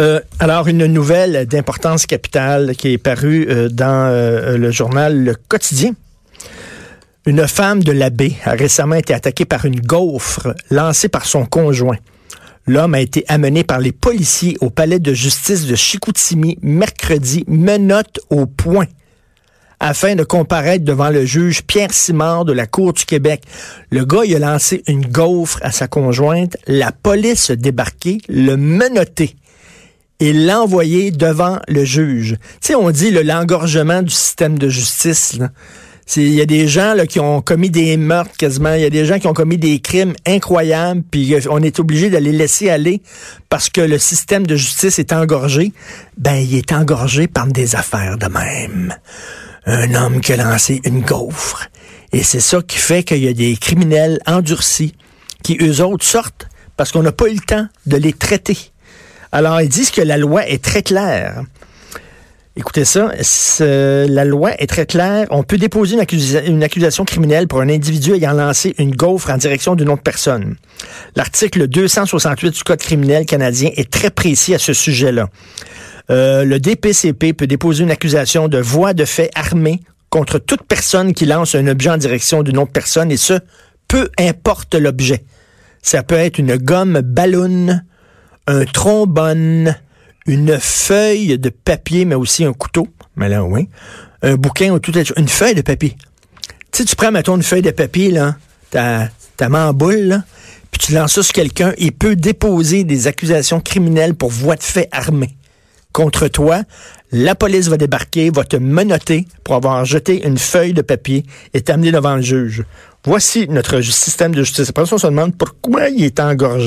Euh, alors, une nouvelle d'importance capitale qui est parue euh, dans euh, le journal Le Quotidien. Une femme de la baie a récemment été attaquée par une gaufre lancée par son conjoint. L'homme a été amené par les policiers au palais de justice de Chicoutimi mercredi, menotte au point afin de comparaître devant le juge Pierre Simard de la Cour du Québec. Le gars, il a lancé une gaufre à sa conjointe. La police a débarqué, le menotté et l'a envoyé devant le juge. Tu sais, on dit l'engorgement du système de justice. Il y a des gens là, qui ont commis des meurtres quasiment, il y a des gens qui ont commis des crimes incroyables, puis on est obligé de les laisser aller parce que le système de justice est engorgé. Ben, il est engorgé par des affaires de même un homme qui a lancé une gaufre. Et c'est ça qui fait qu'il y a des criminels endurcis qui, eux autres, sortent parce qu'on n'a pas eu le temps de les traiter. Alors, ils disent que la loi est très claire. Écoutez ça, la loi est très claire. On peut déposer une, accusation criminelle pour un individu ayant lancé une gaufre en direction d'une autre personne. L'article 268 du Code criminel canadien est très précis à ce sujet-là. Euh, le DPCP peut déposer une accusation de voie de fait armée contre toute personne qui lance un objet en direction d'une autre personne, et ce, peu importe l'objet. Ça peut être une gomme ballon, un trombone, une feuille de papier, mais aussi un couteau. Mais là, oui. Un bouquin ou tout une feuille de papier. Tu sais, tu prends, mettons, une feuille de papier, là, ta, ta main en boule, là, puis tu lances ça sur quelqu'un, il peut déposer des accusations criminelles pour voie de fait armée contre toi. La police va débarquer, va te menotter pour avoir jeté une feuille de papier et t'amener devant le juge. Voici notre système de justice. Après on se demande pourquoi il est engorgé.